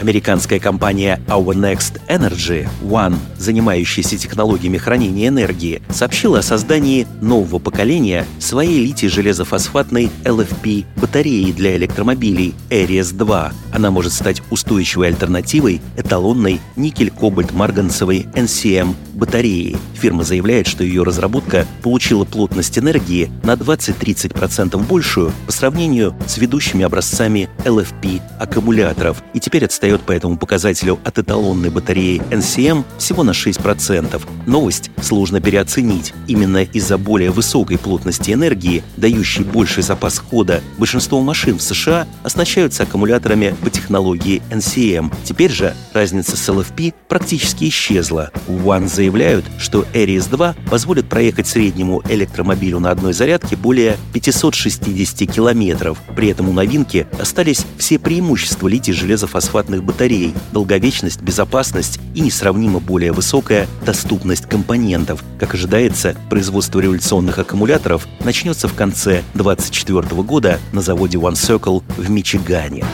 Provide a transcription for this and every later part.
Американская компания Our Next Energy One, занимающаяся технологиями хранения энергии, сообщила о создании нового поколения своей литий-железофосфатной LFP батареи для электромобилей Aries 2. Она может стать устойчивой альтернативой эталонной никель-кобальт-марганцевой NCM батареи. Фирма заявляет, что ее разработка получила плотность энергии на 20-30% большую по сравнению с ведущими образцами LFP аккумуляторов и теперь отстает отстает по этому показателю от эталонной батареи NCM всего на 6%. Новость сложно переоценить. Именно из-за более высокой плотности энергии, дающей больший запас хода, большинство машин в США оснащаются аккумуляторами по технологии NCM. Теперь же разница с LFP практически исчезла. One заявляют, что Aries 2 позволит проехать среднему электромобилю на одной зарядке более 560 километров. При этом у новинки остались все преимущества литий-железофосфатных атомных батарей, долговечность, безопасность и несравнимо более высокая доступность компонентов. Как ожидается, производство революционных аккумуляторов начнется в конце 2024 года на заводе One Circle в Мичигане.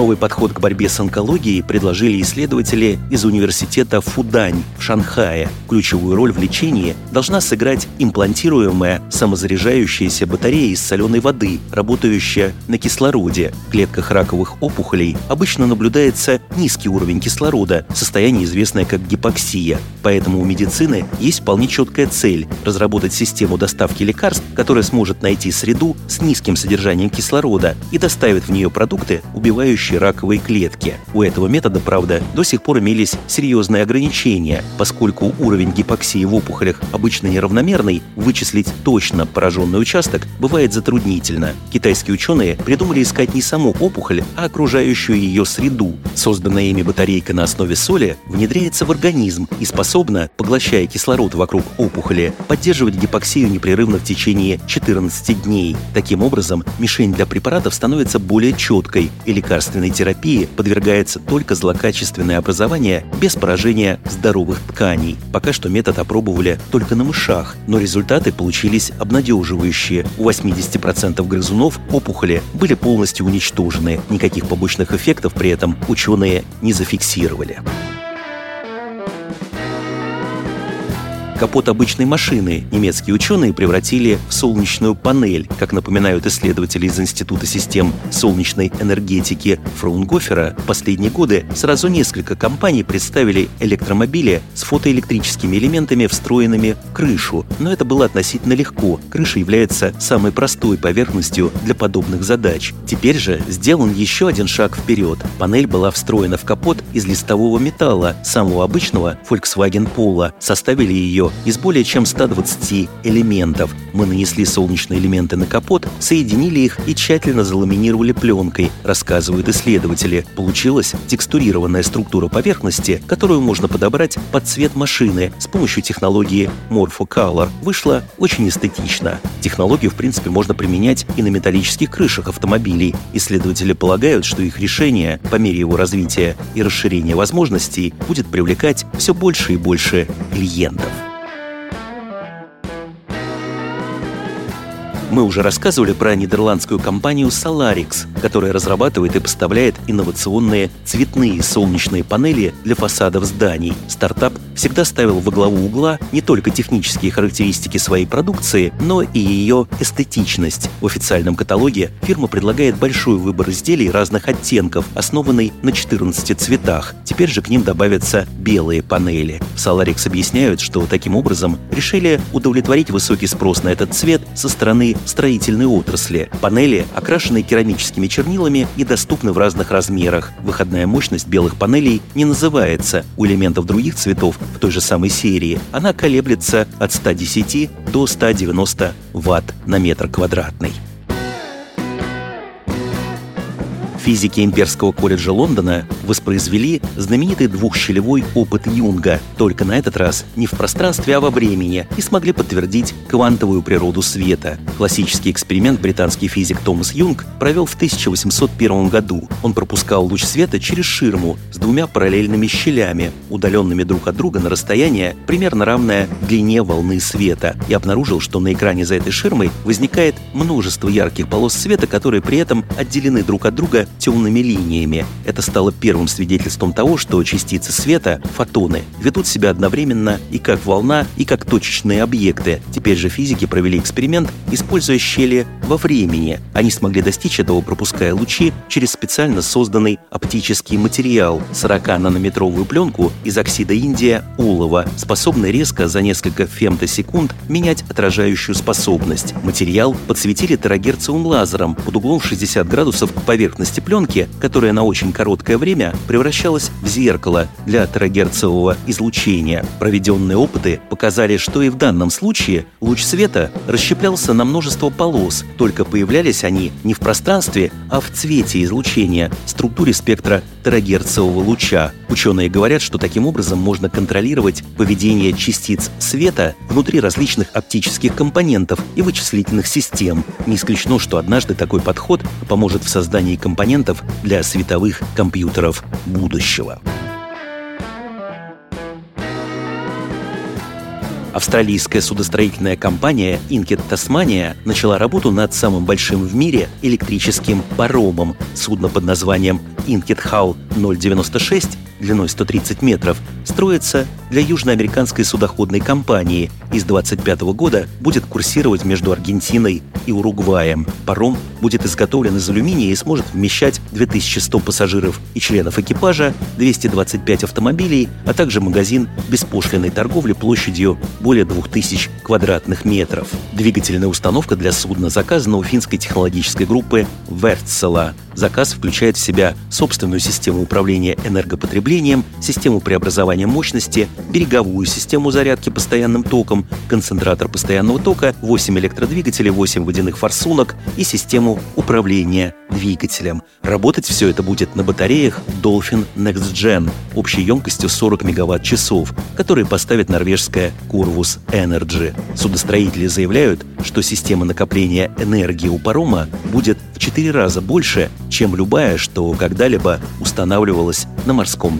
Новый подход к борьбе с онкологией предложили исследователи из университета Фудань в Шанхае. Ключевую роль в лечении должна сыграть имплантируемая самозаряжающаяся батарея из соленой воды, работающая на кислороде. В клетках раковых опухолей обычно наблюдается низкий уровень кислорода, состояние известное как гипоксия. Поэтому у медицины есть вполне четкая цель – разработать систему доставки лекарств, которая сможет найти среду с низким содержанием кислорода и доставит в нее продукты, убивающие умирающей раковой клетки. У этого метода, правда, до сих пор имелись серьезные ограничения, поскольку уровень гипоксии в опухолях обычно неравномерный, вычислить точно пораженный участок бывает затруднительно. Китайские ученые придумали искать не саму опухоль, а окружающую ее среду. Созданная ими батарейка на основе соли внедряется в организм и способна, поглощая кислород вокруг опухоли, поддерживать гипоксию непрерывно в течение 14 дней. Таким образом, мишень для препаратов становится более четкой, и лекарство лекарственной терапии подвергается только злокачественное образование без поражения здоровых тканей. Пока что метод опробовали только на мышах, но результаты получились обнадеживающие. У 80% грызунов опухоли были полностью уничтожены. Никаких побочных эффектов при этом ученые не зафиксировали. Капот обычной машины немецкие ученые превратили в солнечную панель, как напоминают исследователи из Института систем солнечной энергетики Фраунгофера. В последние годы сразу несколько компаний представили электромобили с фотоэлектрическими элементами, встроенными в крышу. Но это было относительно легко. Крыша является самой простой поверхностью для подобных задач. Теперь же сделан еще один шаг вперед. Панель была встроена в капот из листового металла, самого обычного Volkswagen Polo. Составили ее из более чем 120 элементов. Мы нанесли солнечные элементы на капот, соединили их и тщательно заламинировали пленкой, рассказывают исследователи. Получилась текстурированная структура поверхности, которую можно подобрать под цвет машины с помощью технологии Morpho Color. Вышло очень эстетично. Технологию, в принципе, можно применять и на металлических крышах автомобилей. Исследователи полагают, что их решение, по мере его развития и расширения возможностей, будет привлекать все больше и больше клиентов. Мы уже рассказывали про нидерландскую компанию Solarix, которая разрабатывает и поставляет инновационные цветные солнечные панели для фасадов зданий. Стартап всегда ставил во главу угла не только технические характеристики своей продукции, но и ее эстетичность. В официальном каталоге фирма предлагает большой выбор изделий разных оттенков, основанный на 14 цветах. Теперь же к ним добавятся белые панели. Solarix объясняют, что таким образом решили удовлетворить высокий спрос на этот цвет со стороны строительной отрасли. Панели окрашены керамическими чернилами и доступны в разных размерах. Выходная мощность белых панелей не называется. У элементов других цветов в той же самой серии она колеблется от 110 до 190 Вт на метр квадратный. Физики Имперского колледжа Лондона воспроизвели знаменитый двухщелевой опыт Юнга, только на этот раз не в пространстве, а во времени, и смогли подтвердить квантовую природу света. Классический эксперимент британский физик Томас Юнг провел в 1801 году. Он пропускал луч света через ширму с двумя параллельными щелями, удаленными друг от друга на расстояние, примерно равное длине волны света, и обнаружил, что на экране за этой ширмой возникает множество ярких полос света, которые при этом отделены друг от друга темными линиями. Это стало первым свидетельством того, что частицы света, фотоны, ведут себя одновременно и как волна, и как точечные объекты. Теперь же физики провели эксперимент, используя щели во времени. Они смогли достичь этого, пропуская лучи через специально созданный оптический материал 40-нанометровую пленку из оксида индия олова, способный резко за несколько фемтосекунд менять отражающую способность. Материал подсветили терагерцевым лазером под углом 60 градусов к поверхности поверхности пленки, которая на очень короткое время превращалась в зеркало для терагерцевого излучения. Проведенные опыты показали, что и в данном случае луч света расщеплялся на множество полос, только появлялись они не в пространстве, а в цвете излучения, структуре спектра терагерцевого луча. Ученые говорят, что таким образом можно контролировать поведение частиц света внутри различных оптических компонентов и вычислительных систем. Не исключено, что однажды такой подход поможет в создании компонентов для световых компьютеров будущего. Австралийская судостроительная компания Inket Tasmania начала работу над самым большим в мире электрическим паромом. Судно под названием Inket Hull 096 длиной 130 метров, строится для южноамериканской судоходной компании и с 25 года будет курсировать между Аргентиной и Уругваем. Паром будет изготовлен из алюминия и сможет вмещать 2100 пассажиров и членов экипажа, 225 автомобилей, а также магазин беспошлиной торговли площадью более 2000 квадратных метров. Двигательная установка для судна заказана у финской технологической группы Вертсела. Заказ включает в себя собственную систему управления энергопотреблением, систему преобразования мощности, береговую систему зарядки постоянным током, концентратор постоянного тока, 8 электродвигателей, 8 водяных форсунок и систему управления двигателем. Работать все это будет на батареях Dolphin Next Gen общей емкостью 40 мегаватт-часов, которые поставит норвежская Corvus Energy. Судостроители заявляют, что система накопления энергии у парома будет в 4 раза больше, чем любая, что когда-либо устанавливалась на морском